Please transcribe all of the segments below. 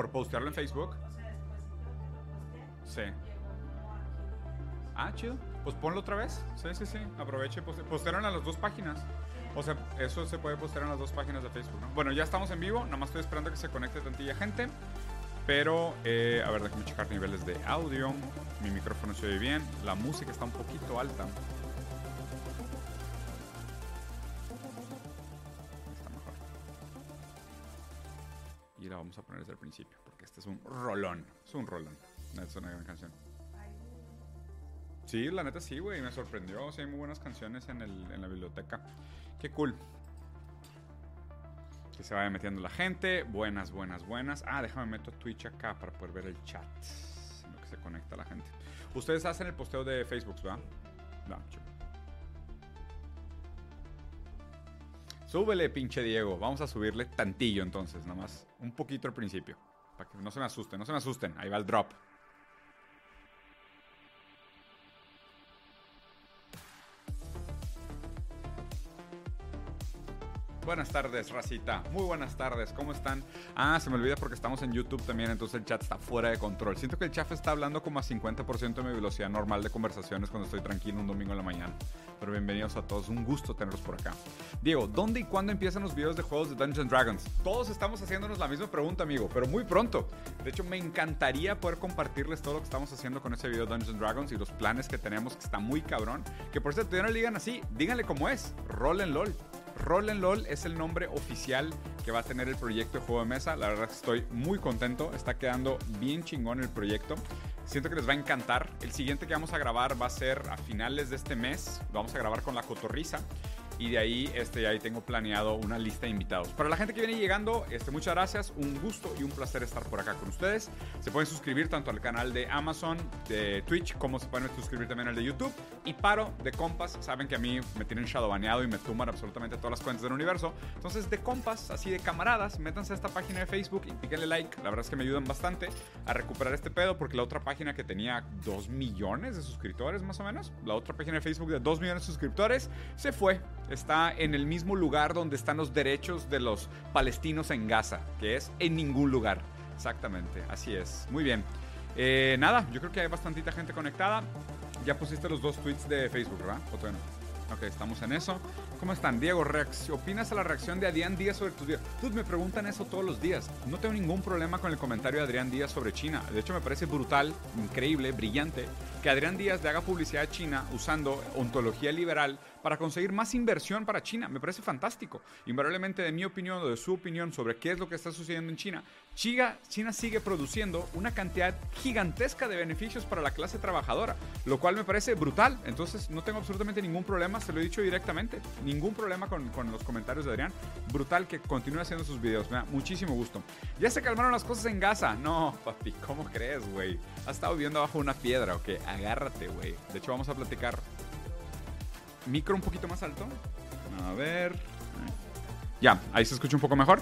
por postearlo en Facebook. Sí. Ah, chido. Pues ponlo otra vez. Sí, sí, sí. Aproveche. Postearon a las dos páginas. O sea, eso se puede postear en las dos páginas de Facebook, ¿no? Bueno, ya estamos en vivo. Nada más estoy esperando que se conecte tantilla gente. Pero, eh, a ver, déjame checar niveles de audio. Mi micrófono se oye bien. La música está un poquito alta. Poner desde el principio, porque este es un rolón. Es un rolón. Es una gran canción. Sí, la neta sí, güey. Me sorprendió. Sí, hay muy buenas canciones en, el, en la biblioteca. Qué cool. Que se vaya metiendo la gente. Buenas, buenas, buenas. Ah, déjame meto Twitch acá para poder ver el chat. En lo que se conecta la gente. Ustedes hacen el posteo de Facebook, ¿verdad? No, Súbele, pinche Diego. Vamos a subirle tantillo entonces, nada más. Un poquito al principio. Para que no se me asusten, no se me asusten. Ahí va el drop. Buenas tardes, racita. Muy buenas tardes. ¿Cómo están? Ah, se me olvida porque estamos en YouTube también, entonces el chat está fuera de control. Siento que el chat está hablando como a 50% de mi velocidad normal de conversaciones cuando estoy tranquilo un domingo en la mañana. Pero bienvenidos a todos, un gusto tenerlos por acá. Diego, ¿dónde y cuándo empiezan los videos de juegos de Dungeons Dragons? Todos estamos haciéndonos la misma pregunta, amigo, pero muy pronto. De hecho, me encantaría poder compartirles todo lo que estamos haciendo con ese video de Dungeons Dragons y los planes que tenemos, que está muy cabrón. Que por cierto, ya no le digan así, díganle cómo es, roll LOL. Roll and LOL es el nombre oficial que va a tener el proyecto de juego de mesa. La verdad estoy muy contento. Está quedando bien chingón el proyecto. Siento que les va a encantar. El siguiente que vamos a grabar va a ser a finales de este mes. Vamos a grabar con la cotorriza y de ahí, este, ahí tengo planeado una lista de invitados. Para la gente que viene llegando, este, muchas gracias, un gusto y un placer estar por acá con ustedes. Se pueden suscribir tanto al canal de Amazon, de Twitch, como se pueden suscribir también al de YouTube. Y paro de compas, saben que a mí me tienen shadowbaneado y me tumban absolutamente todas las cuentas del universo. Entonces, de compas, así de camaradas, métanse a esta página de Facebook y píquenle like. La verdad es que me ayudan bastante a recuperar este pedo, porque la otra página que tenía 2 millones de suscriptores, más o menos, la otra página de Facebook de 2 millones de suscriptores, se fue está en el mismo lugar donde están los derechos de los palestinos en Gaza, que es en ningún lugar. Exactamente, así es. Muy bien. Eh, nada, yo creo que hay bastantita gente conectada. Ya pusiste los dos tweets de Facebook, ¿verdad? ¿O? Ok, estamos en eso. ¿Cómo están? Diego, ¿opinas a la reacción de Adrián Díaz sobre tus videos? Tú me preguntan eso todos los días. No tengo ningún problema con el comentario de Adrián Díaz sobre China. De hecho, me parece brutal, increíble, brillante que Adrián Díaz le haga publicidad a China usando ontología liberal para conseguir más inversión para China. Me parece fantástico. Invariablemente, de mi opinión o de su opinión sobre qué es lo que está sucediendo en China, China, China sigue produciendo una cantidad gigantesca de beneficios para la clase trabajadora, lo cual me parece brutal. Entonces, no tengo absolutamente ningún problema, se lo he dicho directamente, ningún problema con, con los comentarios de Adrián. Brutal que continúe haciendo sus videos, muchísimo gusto. Ya se calmaron las cosas en Gaza. No, papi, ¿cómo crees, güey? ¿Has estado viviendo bajo una piedra o qué? Agárrate, güey. De hecho, vamos a platicar micro un poquito más alto. A ver. Ya, ahí se escucha un poco mejor.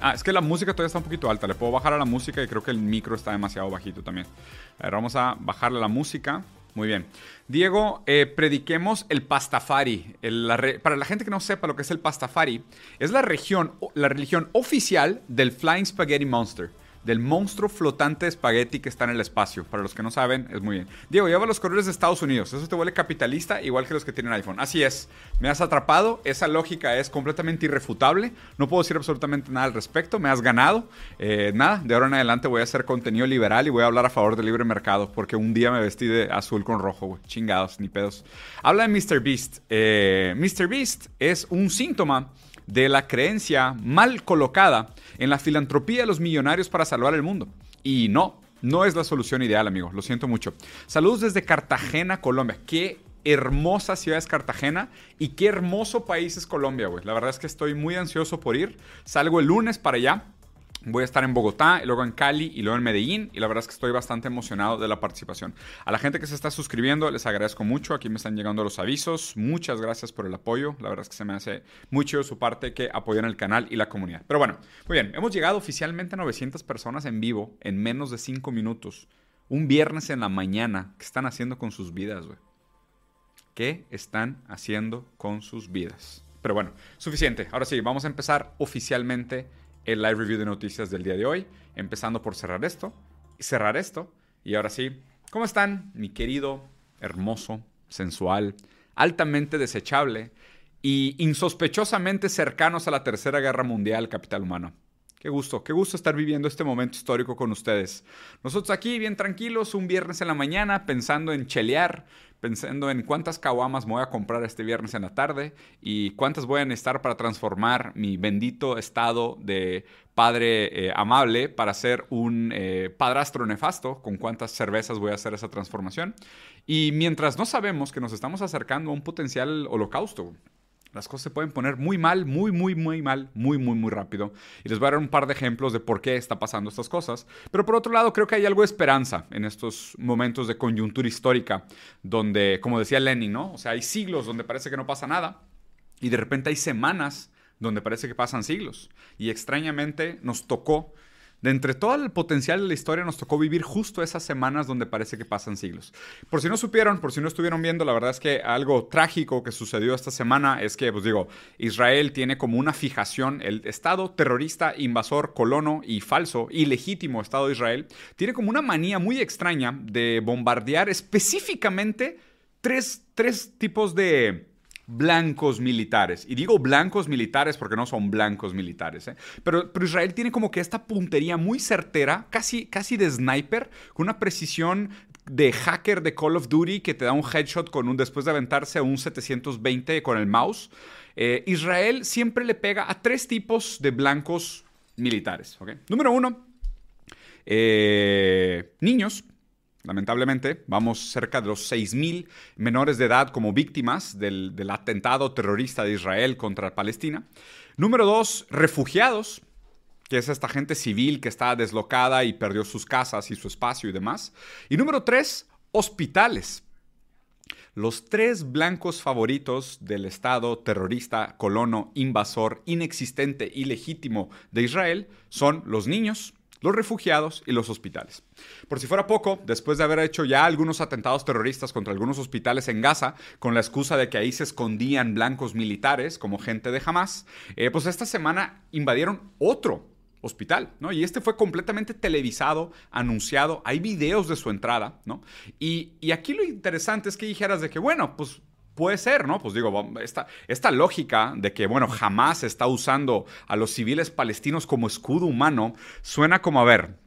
ah, es que la música todavía está un poquito alta. Le puedo bajar a la música y creo que el micro está demasiado bajito también. A ver, vamos a bajarle la música. Muy bien. Diego, eh, prediquemos el pastafari. para la gente que no sepa lo que es el pastafari, es la, región, la religión oficial del Flying Spaghetti Monster del monstruo flotante de espagueti que está en el espacio. Para los que no saben, es muy bien. Diego, lleva los colores de Estados Unidos. Eso te vuelve capitalista igual que los que tienen iPhone. Así es. Me has atrapado. Esa lógica es completamente irrefutable. No puedo decir absolutamente nada al respecto. Me has ganado. Eh, nada, de ahora en adelante voy a hacer contenido liberal y voy a hablar a favor del libre mercado. Porque un día me vestí de azul con rojo. Chingados, ni pedos. Habla de Mr. Beast. Eh, Mr. Beast es un síntoma de la creencia mal colocada en la filantropía de los millonarios para salvar el mundo. Y no, no es la solución ideal, amigo. Lo siento mucho. Saludos desde Cartagena, Colombia. Qué hermosa ciudad es Cartagena y qué hermoso país es Colombia, güey. La verdad es que estoy muy ansioso por ir. Salgo el lunes para allá. Voy a estar en Bogotá, luego en Cali y luego en Medellín y la verdad es que estoy bastante emocionado de la participación. A la gente que se está suscribiendo les agradezco mucho, aquí me están llegando los avisos, muchas gracias por el apoyo, la verdad es que se me hace mucho de su parte que apoyen el canal y la comunidad. Pero bueno, muy bien, hemos llegado oficialmente a 900 personas en vivo en menos de 5 minutos, un viernes en la mañana, ¿qué están haciendo con sus vidas, güey? ¿Qué están haciendo con sus vidas? Pero bueno, suficiente, ahora sí, vamos a empezar oficialmente el live review de noticias del día de hoy, empezando por cerrar esto, cerrar esto, y ahora sí, ¿cómo están, mi querido, hermoso, sensual, altamente desechable y insospechosamente cercanos a la Tercera Guerra Mundial, capital humano? Qué gusto, qué gusto estar viviendo este momento histórico con ustedes. Nosotros aquí bien tranquilos, un viernes en la mañana, pensando en chelear, pensando en cuántas caguamas me voy a comprar este viernes en la tarde y cuántas voy a necesitar para transformar mi bendito estado de padre eh, amable para ser un eh, padrastro nefasto, con cuántas cervezas voy a hacer esa transformación. Y mientras no sabemos que nos estamos acercando a un potencial holocausto, las cosas se pueden poner muy mal, muy, muy, muy mal, muy, muy, muy rápido. Y les voy a dar un par de ejemplos de por qué está pasando estas cosas. Pero por otro lado, creo que hay algo de esperanza en estos momentos de coyuntura histórica, donde, como decía Lenin, ¿no? O sea, hay siglos donde parece que no pasa nada y de repente hay semanas donde parece que pasan siglos. Y extrañamente nos tocó de entre todo el potencial de la historia nos tocó vivir justo esas semanas donde parece que pasan siglos. Por si no supieron, por si no estuvieron viendo, la verdad es que algo trágico que sucedió esta semana es que, pues digo, Israel tiene como una fijación, el Estado terrorista, invasor, colono y falso, ilegítimo Estado de Israel, tiene como una manía muy extraña de bombardear específicamente tres, tres tipos de blancos militares. Y digo blancos militares porque no son blancos militares. ¿eh? Pero, pero, Israel tiene como que esta puntería muy certera, casi, casi de sniper, con una precisión de hacker de Call of Duty que te da un headshot con un, después de aventarse a un 720 con el mouse. Eh, Israel siempre le pega a tres tipos de blancos militares. Número uno, eh, niños Lamentablemente, vamos cerca de los 6.000 menores de edad como víctimas del, atentado terrorista de Israel contra Palestina. Número dos, refugiados, que es esta gente civil que está deslocada y perdió sus casas y su espacio y demás. Y número tres, hospitales. Los tres blancos favoritos del Estado terrorista, colono, invasor, inexistente, ilegítimo de Israel son los niños, los refugiados y los hospitales. Por si fuera poco, después de haber hecho ya algunos atentados terroristas contra algunos hospitales en Gaza, con la excusa de que ahí se escondían blancos militares como gente de Hamas, eh, pues esta semana invadieron otro hospital, ¿no? Y este fue completamente televisado, anunciado, hay videos de su entrada, ¿no? Y, y aquí lo interesante es que dijeras de que, bueno, pues puede ser, ¿no? Pues digo, esta, lógica de que, bueno, jamás está usando a los civiles palestinos como escudo humano, suena como, a ver,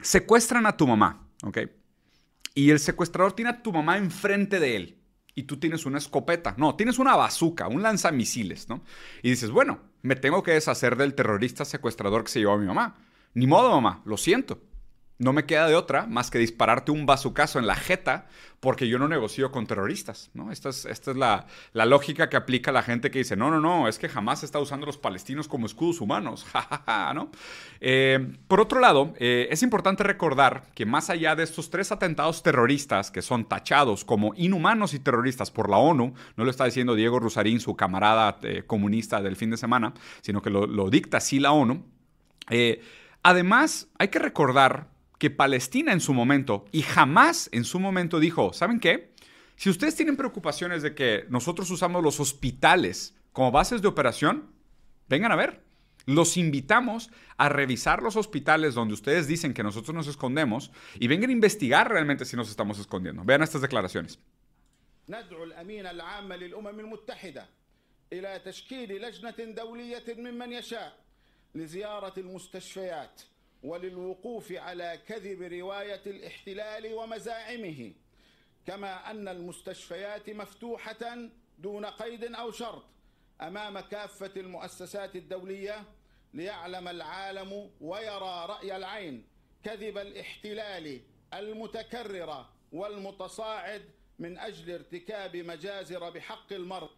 secuestran a tu mamá, ¿ok? Y el secuestrador tiene a tu mamá enfrente de él. Y tú tienes una escopeta. No, tienes una bazuca, un lanzamisiles, ¿no? Y dices, bueno, me tengo que deshacer del terrorista secuestrador que se llevó a mi mamá. Ni modo, mamá, lo siento no me queda de otra más que dispararte un bazucazo en la jeta porque yo no negocio con terroristas, ¿no? Esta es, esta es la, lógica que aplica la gente que dice, no, no, no, es que jamás está usando a los palestinos como escudos humanos, ¿no? Eh, por otro lado, eh, es importante recordar que más allá de estos tres atentados terroristas que son tachados como inhumanos y terroristas por la ONU, no lo está diciendo Diego Rusarín, su camarada eh, comunista del fin de semana, sino que lo, lo dicta así la ONU, además hay que recordar que Palestina en su momento y jamás en su momento dijo, ¿saben qué? Si ustedes tienen preocupaciones de que nosotros usamos los hospitales como bases de operación, vengan a ver. Los invitamos a revisar los hospitales donde ustedes dicen que nosotros nos escondemos y vengan a investigar realmente si nos estamos escondiendo. Vean estas declaraciones. وللوقوف على كذب رواية الاحتلال ومزاعمه كما أن المستشفيات مفتوحة دون قيد أو شرط أمام كافة المؤسسات الدولية ليعلم العالم ويرى رأي العين كذب الاحتلال المتكرر والمتصاعد من أجل ارتكاب مجازر بحق المرء.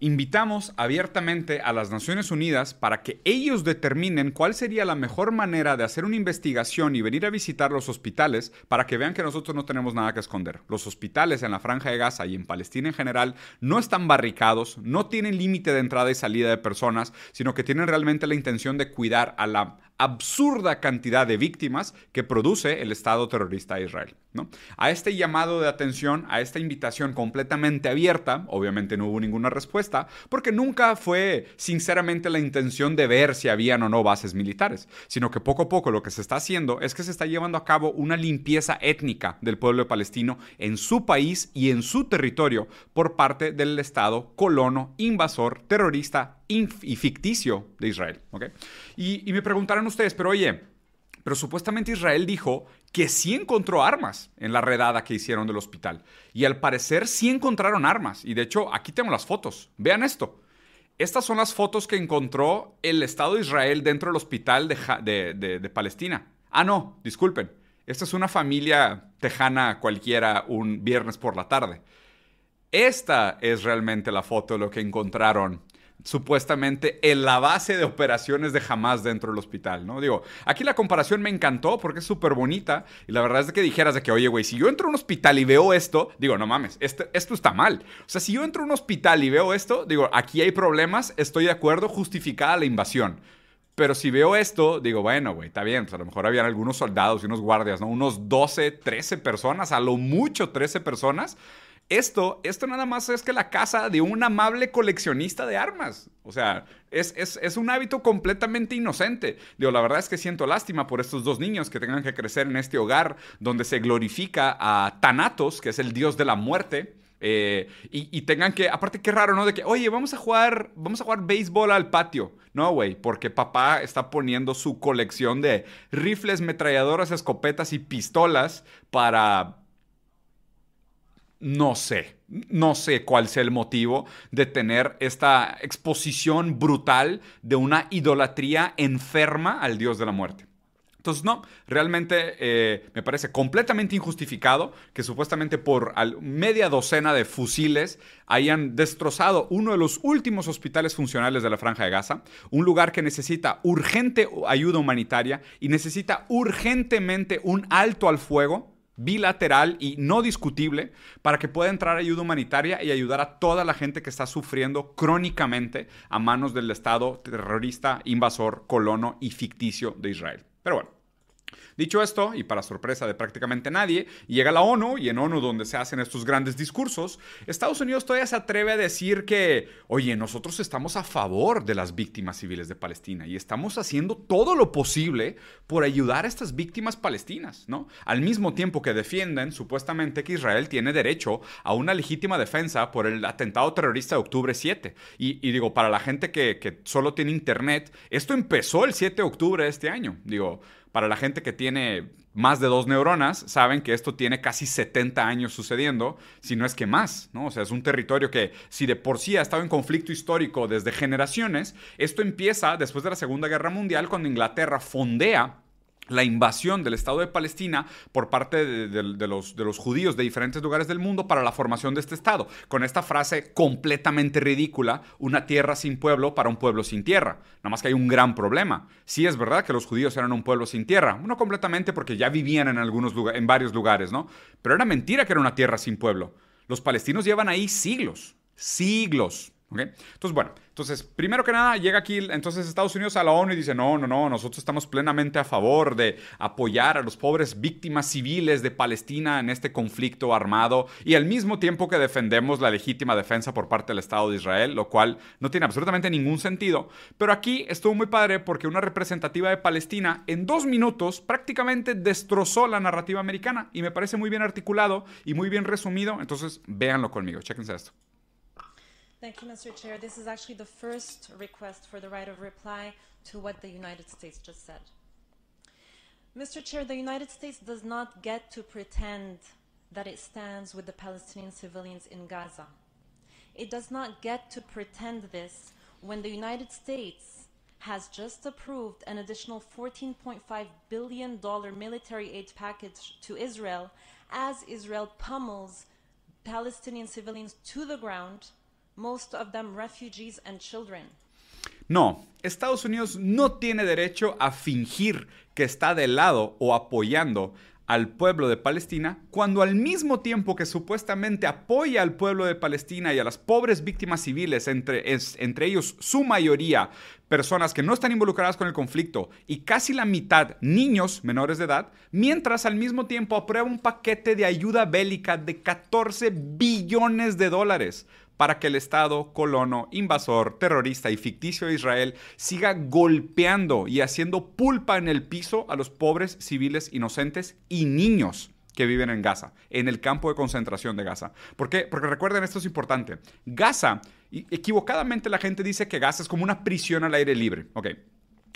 Invitamos abiertamente a las Naciones Unidas para que ellos determinen cuál sería la mejor manera de hacer una investigación y venir a visitar los hospitales para que vean que nosotros no tenemos nada que esconder. Los hospitales en la franja de Gaza y en Palestina en general no están barricados, no tienen límite de entrada y salida de personas, sino que tienen realmente la intención de cuidar a la absurda cantidad de víctimas que produce el Estado terrorista de Israel. ¿no? A este llamado de atención, a esta invitación completamente abierta, obviamente no hubo ninguna respuesta, porque nunca fue sinceramente la intención de ver si habían o no bases militares, sino que poco a poco lo que se está haciendo es que se está llevando a cabo una limpieza étnica del pueblo palestino en su país y en su territorio por parte del Estado colono, invasor, terrorista y ficticio de Israel. Y, y me preguntarán ustedes, pero oye, pero supuestamente Israel dijo que sí encontró armas en la redada que hicieron del hospital. Y al parecer sí encontraron armas. Y de hecho, aquí tengo las fotos. Vean esto. Estas son las fotos que encontró el Estado de Israel dentro del hospital de, Palestina. Ah, no, disculpen. Esta es una familia tejana cualquiera un viernes por la tarde. Esta es realmente la foto de lo que encontraron supuestamente en la base de operaciones de Hamas dentro del hospital, ¿no? Digo, aquí la comparación me encantó porque es súper bonita y la verdad es que dijeras de que, oye, güey, si yo entro a un hospital y veo esto, digo, no mames, este, esto está mal. O sea, si yo entro a un hospital y veo esto, digo, aquí hay problemas, estoy de acuerdo, justificada la invasión. Pero si veo esto, digo, bueno, güey, está bien, pues a lo mejor habían algunos soldados y unos guardias, ¿no? Unos 12, 13 personas, a lo mucho 13 personas esto, esto nada más es que la casa de un amable coleccionista de armas. O sea, es, es, un hábito completamente inocente. Digo, la verdad es que siento lástima por estos dos niños que tengan que crecer en este hogar donde se glorifica a Thanatos, que es el dios de la muerte. Eh, y, tengan que, aparte qué raro, ¿no? De que, oye, vamos a jugar, vamos a jugar béisbol al patio. No, güey, porque papá está poniendo su colección de rifles, metralladoras, escopetas y pistolas para no sé, no sé cuál sea el motivo de tener esta exposición brutal de una idolatría enferma al dios de la muerte. Entonces, no, realmente eh, me parece completamente injustificado que supuestamente por media docena de fusiles hayan destrozado uno de los últimos hospitales funcionales de la Franja de Gaza, un lugar que necesita urgente ayuda humanitaria y necesita urgentemente un alto al fuego bilateral y no discutible para que pueda entrar ayuda humanitaria y ayudar a toda la gente que está sufriendo crónicamente a manos del Estado terrorista, invasor, colono y ficticio de Israel. Pero bueno, Dicho esto, y para sorpresa de prácticamente nadie, llega la ONU, y en ONU donde se hacen estos grandes discursos, Estados Unidos todavía se atreve a decir que, oye, nosotros estamos a favor de las víctimas civiles de Palestina y estamos haciendo todo lo posible por ayudar a estas víctimas palestinas, ¿no? Al mismo tiempo que defienden supuestamente que Israel tiene derecho a una legítima defensa por el atentado terrorista de octubre 7. Y, digo, para la gente que, que solo tiene internet, esto empezó el 7 de octubre de este año. Digo, para la gente que tiene más de dos neuronas, saben que esto tiene casi 70 años sucediendo, si no es que más, ¿no? O sea, es un territorio que si de por sí ha estado en conflicto histórico desde generaciones, esto empieza después de la Segunda Guerra Mundial cuando Inglaterra fondea la invasión del Estado de Palestina por parte de, los, judíos de diferentes lugares del mundo para la formación de este Estado, con esta frase completamente ridícula, una tierra sin pueblo para un pueblo sin tierra. Nada más que hay un gran problema. Sí es verdad que los judíos eran un pueblo sin tierra, no completamente porque ya vivían en, algunos en varios lugares, ¿no? Pero era mentira que era una tierra sin pueblo. Los palestinos llevan ahí siglos, siglos. Entonces, bueno, entonces, primero que nada, llega aquí entonces Estados Unidos a la ONU y dice, no, no, no, nosotros estamos plenamente a favor de apoyar a los pobres víctimas civiles de Palestina en este conflicto armado y al mismo tiempo que defendemos la legítima defensa por parte del Estado de Israel, lo cual no tiene absolutamente ningún sentido. Pero aquí estuvo muy padre porque una representativa de Palestina en dos minutos prácticamente destrozó la narrativa americana y me parece muy bien articulado y muy bien resumido. Entonces, véanlo conmigo, chéquense esto. Thank you, Mr. Chair. This is actually the first request for the right of reply to what the United States just said. Mr. Chair, the United States does not get to pretend that it stands with the Palestinian civilians in Gaza. It does not get to pretend this when the United States has just approved an additional $14.5 billion military aid package to Israel as Israel pummels Palestinian civilians to the ground most of them refugees and children. No, Estados Unidos no tiene derecho a fingir que está del lado o apoyando al pueblo de Palestina, cuando al mismo tiempo que supuestamente apoya al pueblo de Palestina y a las pobres víctimas civiles, entre, entre ellos su mayoría personas que no están involucradas con el conflicto y casi la mitad niños menores de edad, mientras al mismo tiempo aprueba un paquete de ayuda bélica de 14 billones de dólares para que el Estado colono, invasor, terrorista y ficticio de Israel siga golpeando y haciendo pulpa en el piso a los pobres civiles inocentes y niños que viven en Gaza, en el campo de concentración de Gaza. ¿Por qué? Porque recuerden, esto es importante. Gaza, equivocadamente la gente dice que Gaza es como una prisión al aire libre. Ok,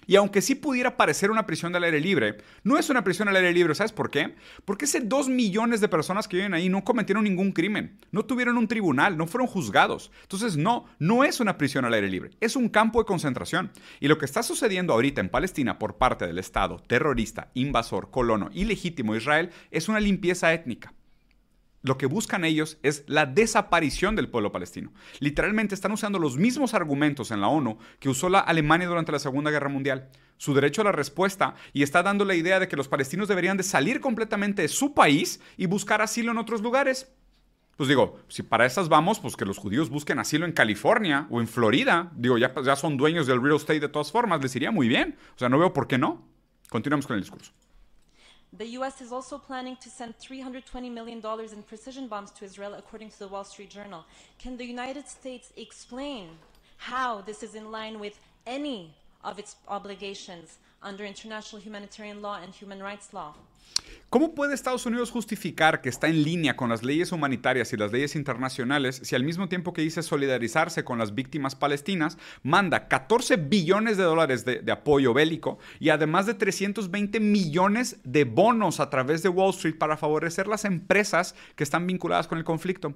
y aunque sí pudiera parecer una prisión del aire libre, no es una prisión al aire libre. ¿Sabes por qué? Porque ese dos millones de personas que viven ahí no cometieron ningún crimen, no tuvieron un tribunal, no fueron juzgados. Entonces, no, no es una prisión al aire libre, es un campo de concentración. Y lo que está sucediendo ahorita en Palestina por parte del Estado terrorista, invasor, colono y legítimo Israel es una limpieza étnica lo que buscan ellos es la desaparición del pueblo palestino. Literalmente están usando los mismos argumentos en la ONU que usó la Alemania durante la Segunda Guerra Mundial. Su derecho a la respuesta y está dando la idea de que los palestinos deberían de salir completamente de su país y buscar asilo en otros lugares. Pues digo, si para esas vamos, pues que los judíos busquen asilo en California o en Florida. Digo, ya, ya son dueños del real estate de todas formas, les iría muy bien. O sea, no veo por qué no. Continuamos con el discurso. The U.S. is also planning to send $320 million in precision bombs to Israel, according to the Wall Street Journal. Can the United States explain how this is in line with any of its obligations under international humanitarian law and human rights law? ¿Cómo puede Estados Unidos justificar que está en línea con las leyes humanitarias y las leyes internacionales si al mismo tiempo que dice solidarizarse con las víctimas palestinas, manda 14 billones de dólares de, apoyo bélico y además de 320 millones de bonos a través de Wall Street para favorecer las empresas que están vinculadas con el conflicto?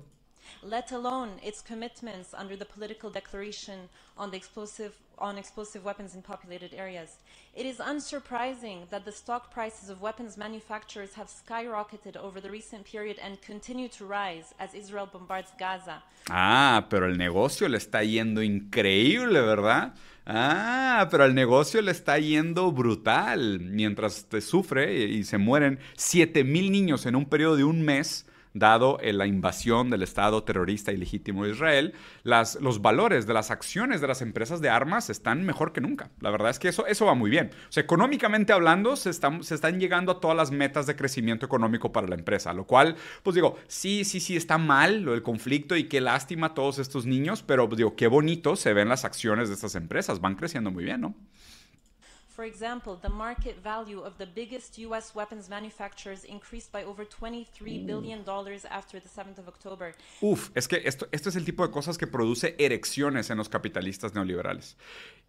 Let alone its commitments under the political declaration on the explosive on explosive weapons in populated areas. It is unsurprising that the stock prices of weapons manufacturers have skyrocketed over the recent period and continue to rise as Israel bombards Gaza. Ah, pero el negocio le está yendo increíble, ¿verdad? Ah, pero el negocio le está yendo brutal. Mientras te sufre y se mueren 7 mil niños en un periodo de un mes dado la invasión del Estado terrorista y legítimo de Israel, las, los valores de las acciones de las empresas de armas están mejor que nunca. La verdad es que eso, eso va muy bien. Económicamente hablando, se están, se están llegando a todas las metas de crecimiento económico para la empresa, lo cual, pues digo, sí, sí, sí, está mal lo del conflicto y qué lástima todos estos niños, pero digo, qué bonito se ven las acciones de estas empresas, van creciendo muy bien, ¿no? For example, the market value of the biggest U.S. weapons manufacturers increased by over $23 billion after the 7th of October. Uf, es que esto, esto es el tipo de cosas que produce erecciones en los capitalistas neoliberales.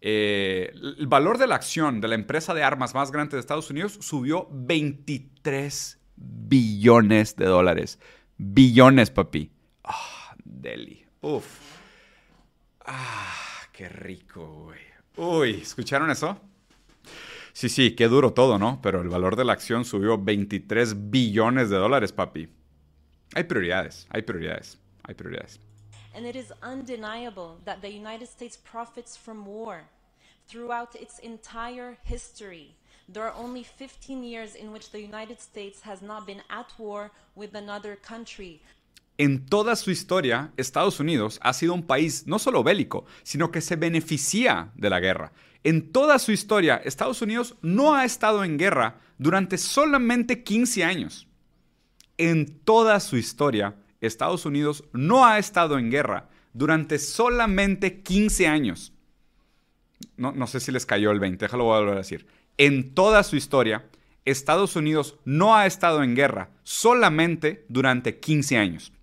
Eh, el valor de la acción de la empresa de armas más grande de Estados Unidos subió 23 billones de dólares. Billones, papi. Ah, oh, deli. Uf. Ah, qué rico, güey. Uy, ¿escucharon eso? Sí, sí, qué duro todo, ¿no? Pero el valor de la acción subió 23 billones de dólares, papi. Hay prioridades, hay prioridades, hay prioridades. And it is undeniable that the United States profits from war. Throughout its entire history, there are only 15 years in which the United States has not been at war with another country. En toda su historia, Estados Unidos ha sido un país no solo bélico, sino que se beneficia de la guerra. En toda su historia, Estados Unidos no ha estado en guerra durante solamente 15 años. En toda su historia, Estados Unidos no ha estado en guerra durante solamente 15 años. No, no sé si les cayó el 20, déjalo volver a decir. En toda su historia, Estados Unidos no ha estado en guerra solamente durante 15 años.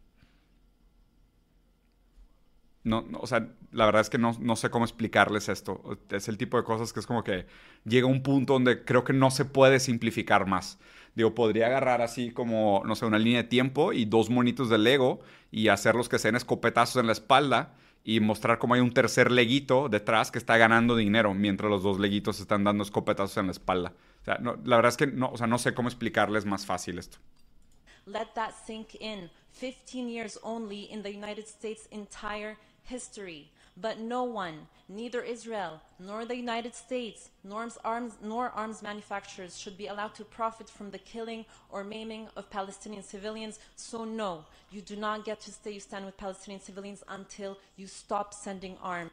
No, no, o sea, la verdad es que no, no, sé cómo explicarles esto. Es el tipo de cosas que es como que llega un punto donde creo que no se puede simplificar más. Digo, podría agarrar así como, no sé, una línea de tiempo y dos monitos de Lego y hacerlos que sean escopetazos en la espalda y mostrar cómo hay un tercer leguito detrás que está ganando dinero mientras los dos leguitos están dando escopetazos en la espalda. O sea, no, la verdad es que no, o sea, no sé cómo explicarles más fácil esto. Let that sink in. 15 years only in the United States entire history. But no one, neither Israel nor the United States, nor arms, nor arms manufacturers, should be allowed to profit from the killing or maiming of Palestinian civilians. So, no, you do not get to say you stand with Palestinian civilians until you stop sending arms.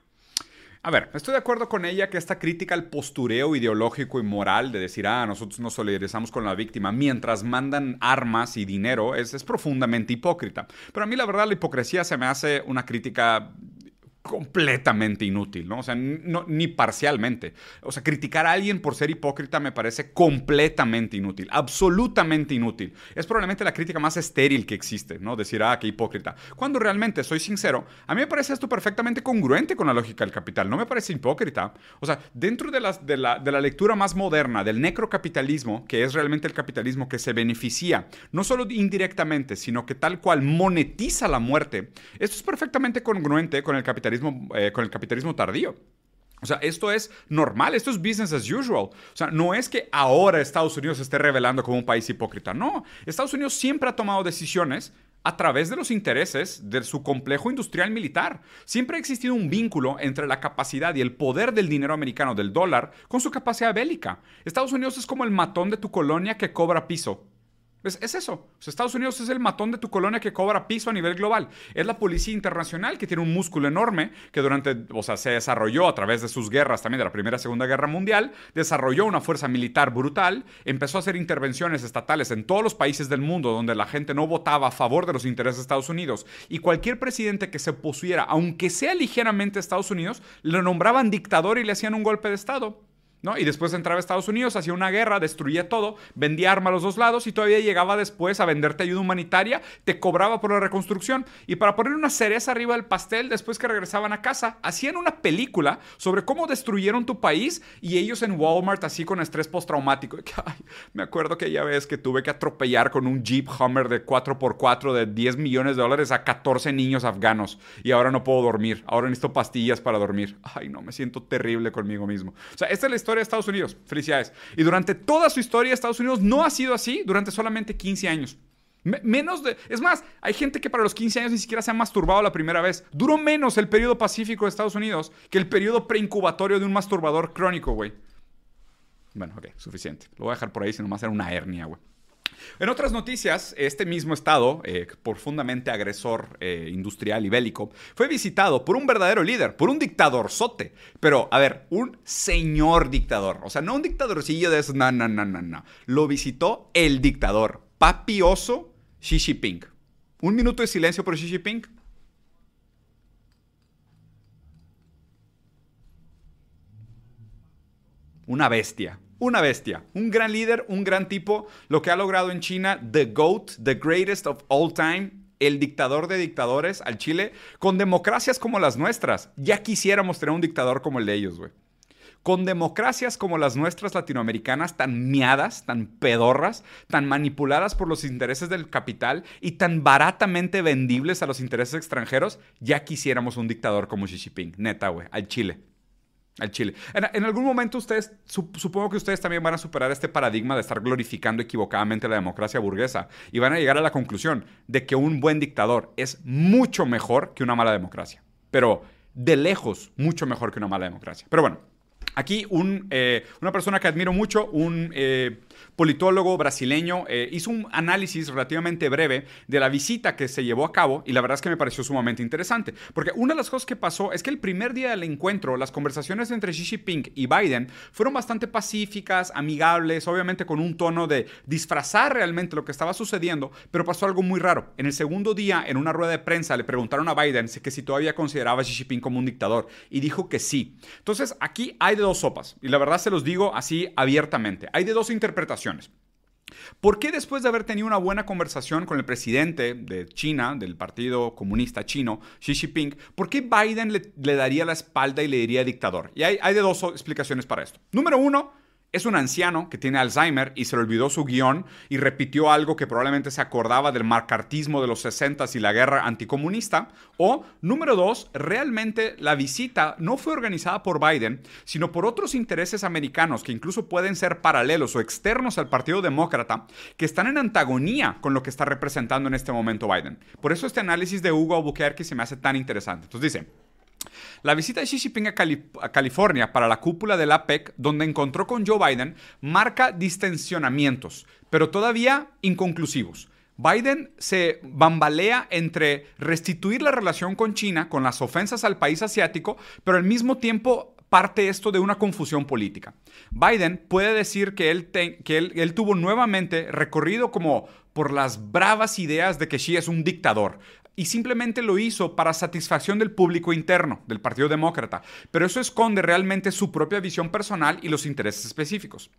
A ver, estoy de acuerdo con ella que esta crítica al postureo ideológico y moral de decir, ah, nosotros nos solidarizamos con la víctima mientras mandan armas y dinero es, es profundamente hipócrita. Pero a mí la verdad la hipocresía se me hace una crítica completamente inútil, ¿no? O sea, ni parcialmente. O sea, criticar a alguien por ser hipócrita me parece completamente inútil, absolutamente inútil. Es probablemente la crítica más estéril que existe, ¿no? Decir, ah, qué hipócrita. Cuando realmente, soy sincero, a mí me parece esto perfectamente congruente con la lógica del capital, no me parece hipócrita. O sea, dentro de, la, de la lectura más moderna del necrocapitalismo, que es realmente el capitalismo que se beneficia, no solo indirectamente, sino que tal cual monetiza la muerte, esto es perfectamente congruente con el capitalismo eh, con el capitalismo tardío. O sea, esto es normal, esto es business as usual. O sea, no es que ahora Estados Unidos esté revelando como un país hipócrita. No, Estados Unidos siempre ha tomado decisiones a través de los intereses de su complejo industrial militar. Siempre ha existido un vínculo entre la capacidad y el poder del dinero americano, del dólar, con su capacidad bélica. Estados Unidos es como el matón de tu colonia que cobra piso. Es, eso. Estados Unidos es el matón de tu colonia que cobra piso a nivel global. Es la policía internacional que tiene un músculo enorme que durante, o sea, se desarrolló a través de sus guerras también de la Primera y Segunda Guerra Mundial, desarrolló una fuerza militar brutal, empezó a hacer intervenciones estatales en todos los países del mundo donde la gente no votaba a favor de los intereses de Estados Unidos y cualquier presidente que se opusiera, aunque sea ligeramente a Estados Unidos, le nombraban dictador y le hacían un golpe de Estado. Y después entraba a Estados Unidos, hacía una guerra, destruía todo, vendía armas a los dos lados y todavía llegaba después a venderte ayuda humanitaria, te cobraba por la reconstrucción. Y para poner una cereza arriba del pastel, después que regresaban a casa, hacían una película sobre cómo destruyeron tu país y ellos en Walmart así con estrés postraumático. me acuerdo que ya ves que tuve que atropellar con un Jeep Hummer de 4x4 de 10 millones de dólares a 14 niños afganos y ahora no puedo dormir, ahora necesito pastillas para dormir. Ay, no, me siento terrible conmigo mismo. O sea, esta es la historia de Estados Unidos. Felicidades. Y durante toda su historia, Estados Unidos no ha sido así durante solamente 15 años. menos de. Es más, hay gente que para los 15 años ni siquiera se ha masturbado la primera vez. Duró menos el periodo pacífico de Estados Unidos que el periodo preincubatorio de un masturbador crónico, güey. Bueno, ok, suficiente. Lo voy a dejar por ahí, si no me va a hacer una hernia, güey. En otras noticias, este mismo estado, eh, profundamente agresor eh, industrial y bélico, fue visitado por un verdadero líder, por un dictadorzote. Pero, a ver, un señor dictador. O sea, no un dictadorcillo de esos, no, no, no, no. Lo visitó el dictador, papioso Xi Jinping. Un minuto de silencio por Xi Jinping. Una bestia, una bestia, un gran líder, un gran tipo, lo que ha logrado en China, the GOAT, the greatest of all time, el dictador de dictadores al Chile, con democracias como las nuestras. Ya quisiéramos tener un dictador como el de ellos, güey. Con democracias como las nuestras latinoamericanas, tan miadas, tan pedorras, tan manipuladas por los intereses del capital y tan baratamente vendibles a los intereses extranjeros, ya quisiéramos un dictador como Xi Jinping. Neta, güey, al Chile al Chile. En, algún momento ustedes, supongo que ustedes también van a superar este paradigma de estar glorificando equivocadamente la democracia burguesa y van a llegar a la conclusión de que un buen dictador es mucho mejor que una mala democracia. Pero de lejos, mucho mejor que una mala democracia. Pero bueno, aquí un, eh, una persona que admiro mucho, un... Eh, politólogo brasileño, eh, hizo un análisis relativamente breve de la visita que se llevó a cabo y la verdad es que me pareció sumamente interesante. Porque una de las cosas que pasó es que el primer día del encuentro, las conversaciones entre Xi Jinping y Biden fueron bastante pacíficas, amigables, obviamente con un tono de disfrazar realmente lo que estaba sucediendo, pero pasó algo muy raro. En el segundo día, en una rueda de prensa, le preguntaron a Biden que si todavía consideraba a Xi Jinping como un dictador y dijo que sí. Entonces, aquí hay de dos sopas y la verdad se los digo así abiertamente. Hay de dos interpretaciones ¿Por qué después de haber tenido una buena conversación con el presidente de China, del Partido Comunista Chino, Xi Jinping, por qué Biden le, daría la espalda y le diría dictador? Y hay, hay de dos explicaciones para esto. Número uno, es un anciano que tiene Alzheimer y se le olvidó su guion y repitió algo que probablemente se acordaba del marcartismo de los 60 y la guerra anticomunista. O, número dos, realmente la visita no fue organizada por Biden, sino por otros intereses americanos que incluso pueden ser paralelos o externos al Partido Demócrata, que están en antagonía con lo que está representando en este momento Biden. Por eso este análisis de Hugo Albuquerque se me hace tan interesante. Entonces dice, la visita de Xi Jinping a, California para la cúpula del APEC, donde encontró con Joe Biden, marca distensionamientos, pero todavía inconclusivos. Biden se bambalea entre restituir la relación con China, con las ofensas al país asiático, pero al mismo tiempo parte esto de una confusión política. Biden puede decir que él, que él, tuvo nuevamente recorrido como por las bravas ideas de que Xi es un dictador, y simplemente lo hizo para satisfacción del público interno del Partido Demócrata, pero eso esconde realmente su propia visión personal y los intereses específicos.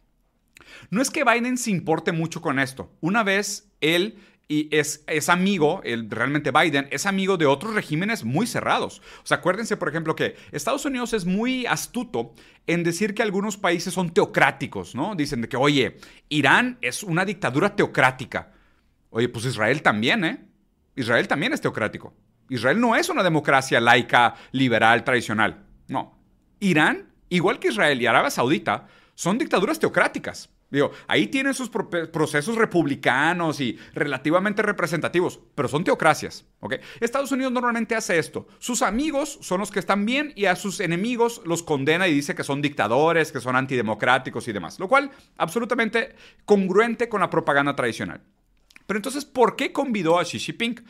No es que Biden se importe mucho con esto. Una vez él y es, es amigo, el, realmente Biden, es amigo de otros regímenes muy cerrados. O sea, acuérdense, por ejemplo, que Estados Unidos es muy astuto en decir que algunos países son teocráticos, ¿no? Dicen de que, oye, Irán es una dictadura teocrática. Oye, pues Israel también, ¿eh? Israel también es teocrático. Israel no es una democracia laica, liberal, tradicional. No. Irán, igual que Israel y Arabia Saudita, son dictaduras teocráticas. Digo, ahí tienen sus procesos republicanos y relativamente representativos, pero son teocracias. ¿ok? Estados Unidos normalmente hace esto. Sus amigos son los que están bien y a sus enemigos los condena y dice que son dictadores, que son antidemocráticos y demás. Lo cual, absolutamente congruente con la propaganda tradicional. Pero entonces, ¿por qué convidó a Xi Jinping?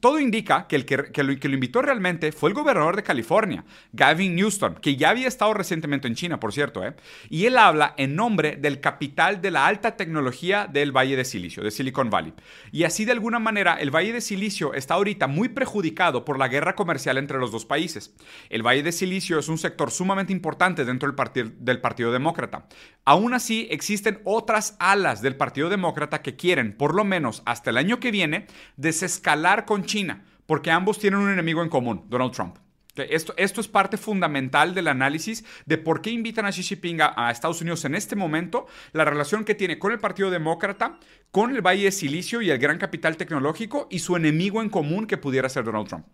Todo indica que el que, lo, que, lo, invitó realmente fue el gobernador de California, Gavin Newsom, que ya había estado recientemente en China, por cierto, ¿eh? y él habla en nombre del capital de la alta tecnología del Valle de Silicio, de Silicon Valley. Y así de alguna manera el Valle de Silicio está ahorita muy perjudicado por la guerra comercial entre los dos países. El Valle de Silicio es un sector sumamente importante dentro del, del Partido Demócrata. Aún así, existen otras alas del Partido Demócrata que quieren, por lo menos hasta el año que viene, desescalar con China, porque ambos tienen un enemigo en común, Donald Trump. Esto, es parte fundamental del análisis de por qué invitan a Xi Jinping a, Estados Unidos en este momento, la relación que tiene con el Partido Demócrata, con el Valle de Silicio y el gran capital tecnológico y su enemigo en común que pudiera ser Donald Trump.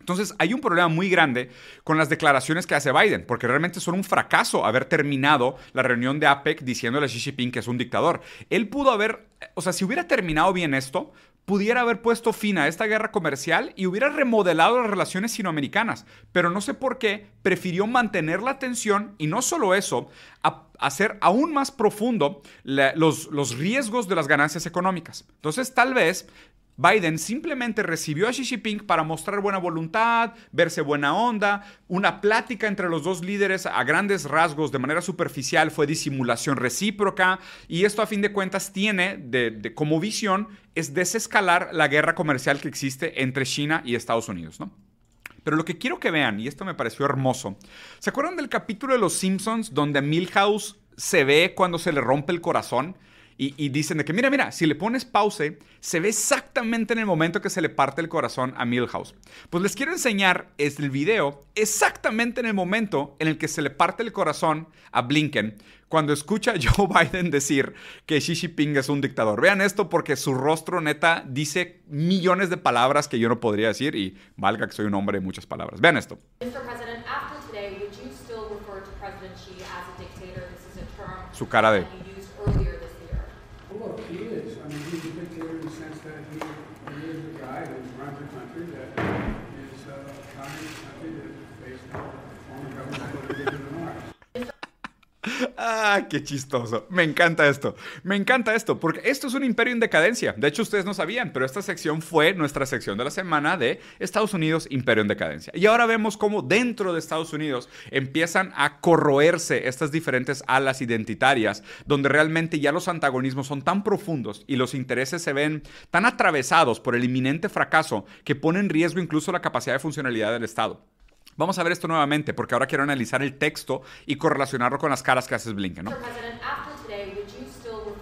Entonces, hay un problema muy grande con las declaraciones que hace Biden, porque realmente son un fracaso haber terminado la reunión de APEC diciéndole a Xi Jinping que es un dictador. Él pudo haber, o sea, si hubiera terminado bien esto, pudiera haber puesto fin a esta guerra comercial y hubiera remodelado las relaciones sinoamericanas. Pero no sé por qué prefirió mantener la tensión y no solo eso, hacer aún más profundo los, los riesgos de las ganancias económicas. Entonces, tal vez Biden simplemente recibió a Xi Jinping para mostrar buena voluntad, verse buena onda. Una plática entre los dos líderes a grandes rasgos, de manera superficial, fue disimulación recíproca. Y esto, a fin de cuentas, tiene de, como visión es desescalar la guerra comercial que existe entre China y Estados Unidos. Pero lo que quiero que vean, y esto me pareció hermoso, ¿se acuerdan del capítulo de Los Simpsons donde Milhouse se ve cuando se le rompe el corazón? Y, dicen de que, mira, mira, si le pones pause, se ve exactamente en el momento que se le parte el corazón a Milhouse. Pues les quiero enseñar el video exactamente en el momento en el que se le parte el corazón a Blinken cuando escucha a Joe Biden decir que Xi Jinping es un dictador. Vean esto porque su rostro neta dice millones de palabras que yo no podría decir y valga que soy un hombre de muchas palabras. Vean esto. Su cara de... Ah, qué chistoso. Me encanta esto. Me encanta esto, porque esto es un imperio en decadencia. De hecho, ustedes no sabían, pero esta sección fue nuestra sección de la semana de Estados Unidos, imperio en decadencia. Y ahora vemos cómo dentro de Estados Unidos empiezan a corroerse estas diferentes alas identitarias, donde realmente ya los antagonismos son tan profundos y los intereses se ven tan atravesados por el inminente fracaso que pone en riesgo incluso la capacidad de funcionalidad del Estado. Vamos a ver esto nuevamente porque ahora quiero analizar el texto y correlacionarlo con las caras que haces Blinken, ¿no?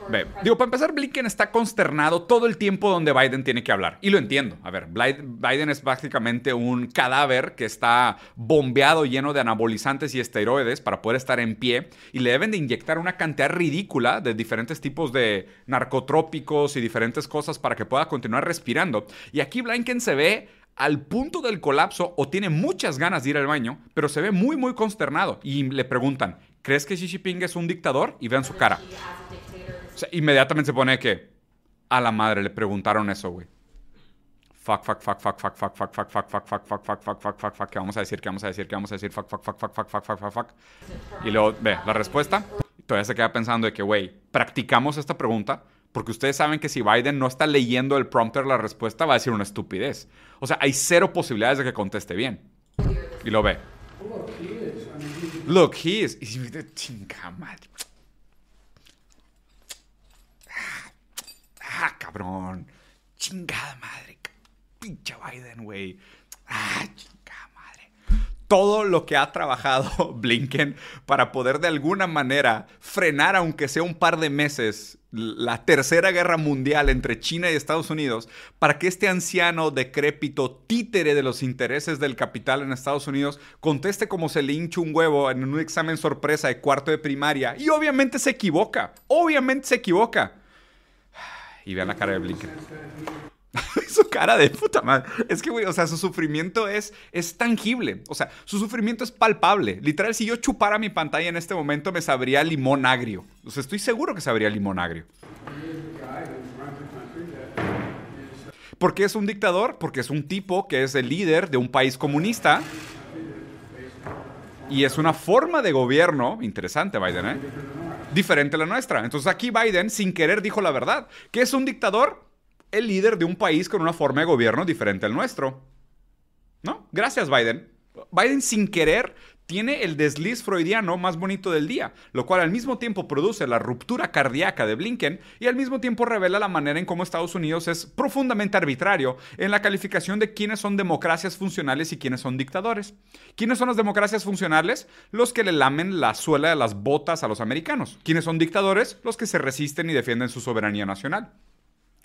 Ve, digo, para empezar, Blinken está consternado todo el tiempo donde Biden tiene que hablar. Y lo entiendo. A ver, Biden es básicamente un cadáver que está bombeado lleno de anabolizantes y esteroides para poder estar en pie. Y le deben de inyectar una cantidad ridícula de diferentes tipos de narcotrópicos y diferentes cosas para que pueda continuar respirando. Y aquí Blinken se ve al punto del colapso o tiene muchas ganas de ir al baño, pero se ve muy, muy consternado. Y le preguntan, ¿crees que Xi Jinping es un dictador? Y vean su cara. inmediatamente se pone que, a la madre, le preguntaron eso, güey. Fuck, fuck, fuck, fuck, fuck, fuck, fuck, fuck, fuck, fuck, fuck, fuck, fuck, fuck, fuck, fuck, fuck, ¿qué vamos a decir? ¿Qué vamos a decir? ¿Qué vamos a decir? Fuck, fuck, fuck, fuck, fuck, fuck, fuck, fuck, fuck. Y luego, ve, la respuesta, todavía se queda pensando de que, güey, practicamos esta pregunta Porque ustedes saben que si Biden no está leyendo el prompter la respuesta, va a decir una estupidez. O sea, hay cero posibilidades de que conteste bien. Y lo ve. Look, he is. Chinga madre. Ah, ah, cabrón. Chingada madre. Pinche Biden, güey. Ah, chingada madre. Todo lo que ha trabajado Blinken para poder de alguna manera frenar, aunque sea un par de meses, la tercera guerra mundial entre China y Estados Unidos para que este anciano decrépito títere de los intereses del capital en Estados Unidos conteste como se le hincha un huevo en un examen sorpresa de cuarto de primaria y obviamente se equivoca, obviamente se equivoca. Y vean la cara de Blinken. su cara de puta madre. Es que, güey, o sea, su sufrimiento es, es tangible. O sea, su sufrimiento es palpable. Literal, si yo chupara mi pantalla en este momento, me sabría limón agrio. O sea, estoy seguro que sabría limón agrio. ¿Por qué es un dictador? Porque es un tipo que es el líder de un país comunista. Y es una forma de gobierno, interesante Biden, ¿eh? Diferente a la nuestra. Entonces aquí Biden, sin querer, dijo la verdad. ¿Qué es un dictador? El líder de un país con una forma de gobierno diferente al nuestro. ¿No? Gracias, Biden. Biden sin querer tiene el desliz freudiano más bonito del día, lo cual al mismo tiempo produce la ruptura cardíaca de Blinken y al mismo tiempo revela la manera en cómo Estados Unidos es profundamente arbitrario en la calificación de quiénes son democracias funcionales y quiénes son dictadores. ¿Quiénes son las democracias funcionales? Los que le lamen la suela de las botas a los americanos. ¿Quiénes son dictadores? Los que se resisten y defienden su soberanía nacional.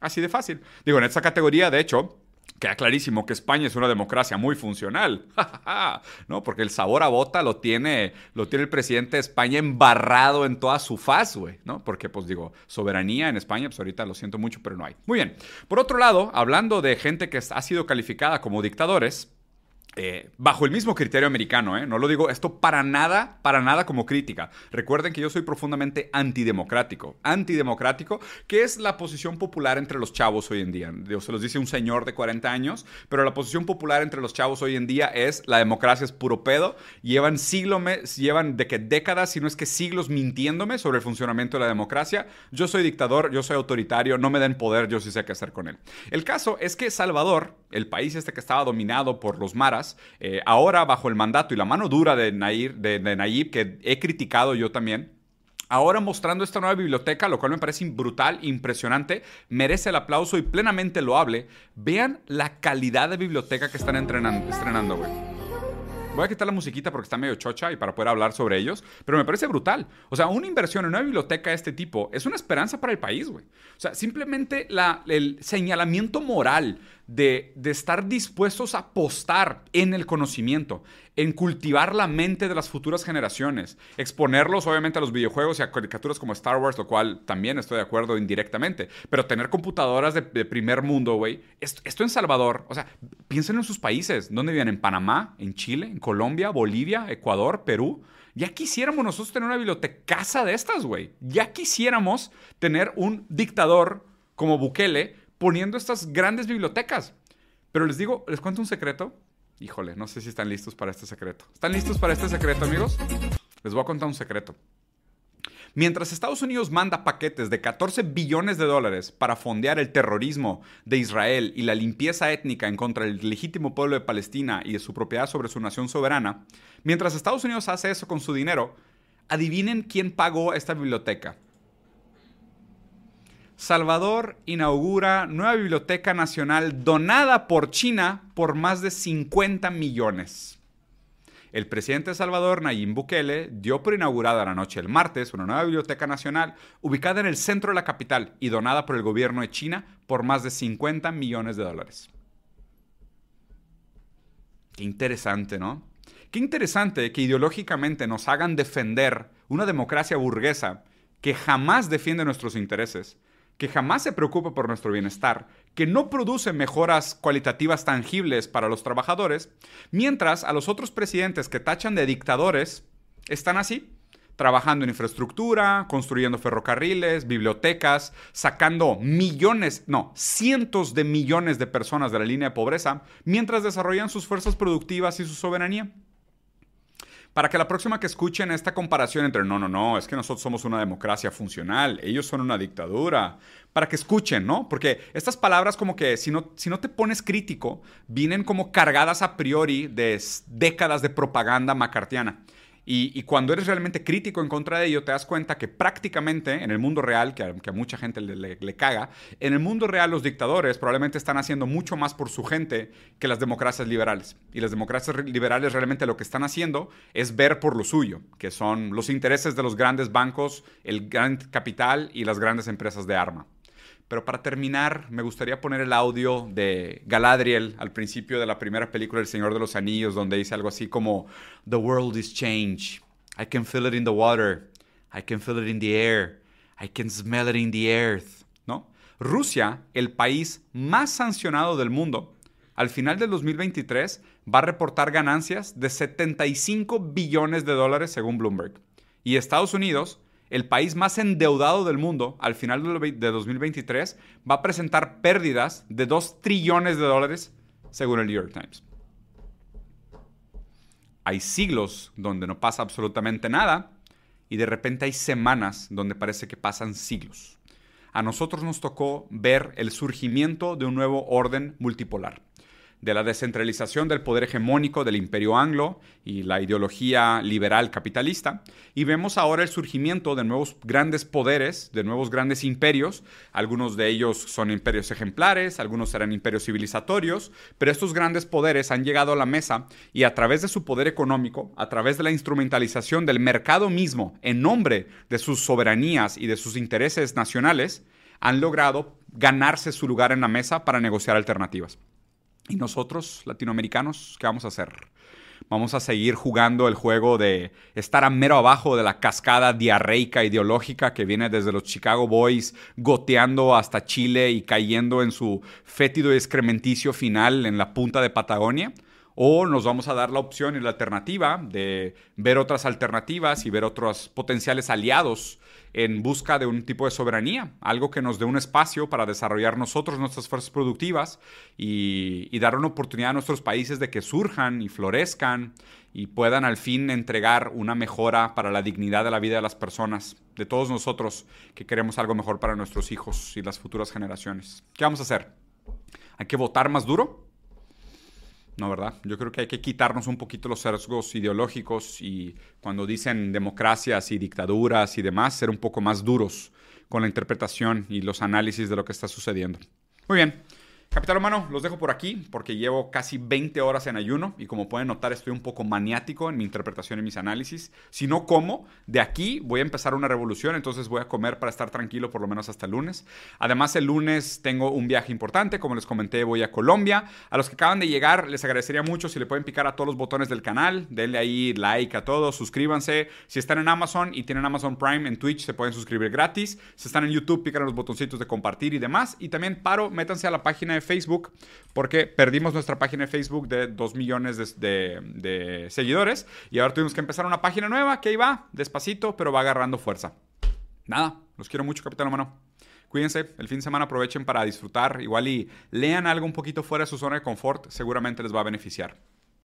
Así de fácil. Digo, en esta categoría, de hecho, Queda clarísimo que España es una democracia muy funcional, ¿no? Porque el sabor a bota lo tiene, lo tiene el presidente de España embarrado en toda su faz, güey, ¿no? Porque, pues digo, soberanía en España, pues ahorita lo siento mucho, pero no hay. Muy bien. Por otro lado, hablando de gente que ha sido calificada como dictadores, eh, bajo el mismo criterio americano, ¿eh? no lo digo esto para nada, para nada como crítica. Recuerden que yo soy profundamente antidemocrático. Antidemocrático, que es la posición popular entre los chavos hoy en día. Se los dice un señor de 40 años, pero la posición popular entre los chavos hoy en día es la democracia es puro pedo. Llevan siglos, llevan de que décadas, si no es que siglos mintiéndome sobre el funcionamiento de la democracia. Yo soy dictador, yo soy autoritario, no me den poder, yo sí sé qué hacer con él. El caso es que Salvador, el país este que estaba dominado por los maras, eh, ahora bajo el mandato y la mano dura de, de, Nayib, que he criticado yo también, Ahora mostrando esta nueva biblioteca, lo cual me parece brutal, impresionante, merece el aplauso y plenamente loable. Vean la calidad de biblioteca que están estrenando, güey. Voy a quitar la musiquita porque está medio chocha y para poder hablar sobre ellos, pero me parece brutal. O sea, una inversión en una biblioteca de este tipo es una esperanza para el país, güey. O sea, simplemente el señalamiento moral de, estar dispuestos a apostar en el conocimiento, en cultivar la mente de las futuras generaciones, exponerlos obviamente a los videojuegos y a caricaturas como Star Wars, lo cual también estoy de acuerdo indirectamente, pero tener computadoras de, primer mundo, güey, esto, en Salvador, o sea, piensen en sus países, ¿dónde viven? ¿En Panamá? ¿En Chile? ¿En Colombia? ¿Bolivia? ¿Ecuador? ¿Perú? Ya quisiéramos nosotros tener una biblioteca de estas, güey. Ya quisiéramos tener un dictador como Bukele poniendo estas grandes bibliotecas. Pero les digo, les cuento un secreto. Híjole, no sé si están listos para este secreto. ¿Están listos para este secreto, amigos? Les voy a contar un secreto. Mientras Estados Unidos manda paquetes de 14 billones de dólares para fondear el terrorismo de Israel y la limpieza étnica en contra del legítimo pueblo de Palestina y de su propiedad sobre su nación soberana, mientras Estados Unidos hace eso con su dinero, adivinen quién pagó esta biblioteca. Salvador inaugura nueva biblioteca nacional donada por China por más de 50 millones. El presidente de Salvador, Nayib Bukele, dio por inaugurada la noche del martes una nueva biblioteca nacional ubicada en el centro de la capital y donada por el gobierno de China por más de 50 millones de dólares. Qué interesante, ¿no? Qué interesante que ideológicamente nos hagan defender una democracia burguesa que jamás defiende nuestros intereses que jamás se preocupa por nuestro bienestar, que no produce mejoras cualitativas tangibles para los trabajadores, mientras a los otros presidentes que tachan de dictadores están así, trabajando en infraestructura, construyendo ferrocarriles, bibliotecas, sacando millones, no, cientos de millones de personas de la línea de pobreza, mientras desarrollan sus fuerzas productivas y su soberanía. Para que la próxima que escuchen esta comparación entre no, no, no, es que nosotros somos una democracia funcional, ellos son una dictadura, para que escuchen, ¿no? Porque estas palabras como que si no, si no te pones crítico, vienen como cargadas a priori de décadas de propaganda macartiana. Y, cuando eres realmente crítico en contra de ello, te das cuenta que prácticamente en el mundo real, que a, mucha gente le, le, caga, en el mundo real los dictadores probablemente están haciendo mucho más por su gente que las democracias liberales. Y las democracias liberales realmente lo que están haciendo es ver por lo suyo, que son los intereses de los grandes bancos, el gran capital y las grandes empresas de arma. Pero para terminar, me gustaría poner el audio de Galadriel al principio de la primera película El Señor de los Anillos, donde dice algo así como, The world is changed. I can feel it in the water. I can feel it in the air. I can smell it in the earth. ¿No? Rusia, el país más sancionado del mundo, al final del 2023 va a reportar ganancias de 75 billones de dólares según Bloomberg. Y Estados Unidos el país más endeudado del mundo al final de 2023 va a presentar pérdidas de 2 trillones de dólares según el New York Times. Hay siglos donde no pasa absolutamente nada y de repente hay semanas donde parece que pasan siglos. A nosotros nos tocó ver el surgimiento de un nuevo orden multipolar de la descentralización del poder hegemónico del imperio anglo y la ideología liberal capitalista, y vemos ahora el surgimiento de nuevos grandes poderes, de nuevos grandes imperios, algunos de ellos son imperios ejemplares, algunos serán imperios civilizatorios, pero estos grandes poderes han llegado a la mesa y a través de su poder económico, a través de la instrumentalización del mercado mismo en nombre de sus soberanías y de sus intereses nacionales, han logrado ganarse su lugar en la mesa para negociar alternativas. ¿Y nosotros, latinoamericanos, qué vamos a hacer? Vamos a seguir jugando el juego de estar a mero abajo de la cascada diarreica ideológica que viene desde los Chicago Boys, goteando hasta Chile y cayendo en su fétido y excrementicio final en la punta de Patagonia. O nos vamos a dar la opción y la alternativa de ver otras alternativas y ver otros potenciales aliados en busca de un tipo de soberanía, algo que nos dé un espacio para desarrollar nosotros nuestras fuerzas productivas y, dar una oportunidad a nuestros países de que surjan y florezcan y puedan al fin entregar una mejora para la dignidad de la vida de las personas, de todos nosotros que queremos algo mejor para nuestros hijos y las futuras generaciones. ¿Qué vamos a hacer? ¿Hay que votar más duro? No, ¿verdad? Yo creo que hay que quitarnos un poquito los sesgos ideológicos y cuando dicen democracias y dictaduras y demás, ser un poco más duros con la interpretación y los análisis de lo que está sucediendo. Muy bien. Capital humano, los dejo por aquí porque llevo casi 20 horas en ayuno y como pueden notar estoy un poco maniático en mi interpretación y mis análisis. Si no como, de aquí voy a empezar una revolución, entonces voy a comer para estar tranquilo por lo menos hasta el lunes. Además el lunes tengo un viaje importante, como les comenté voy a Colombia. A los que acaban de llegar les agradecería mucho si le pueden picar a todos los botones del canal, denle ahí like a todos, suscríbanse. Si están en Amazon y tienen Amazon Prime en Twitch se pueden suscribir gratis. Si están en YouTube pican los botoncitos de compartir y demás. Y también paro, métanse a la página Facebook porque perdimos nuestra página de Facebook de 2 millones de, seguidores y ahora tuvimos que empezar una página nueva que ahí va, despacito, pero va agarrando fuerza. Nada, los quiero mucho, Capitán Humano. Cuídense, el fin de semana aprovechen para disfrutar, igual y lean algo un poquito fuera de su zona de confort, seguramente les va a beneficiar.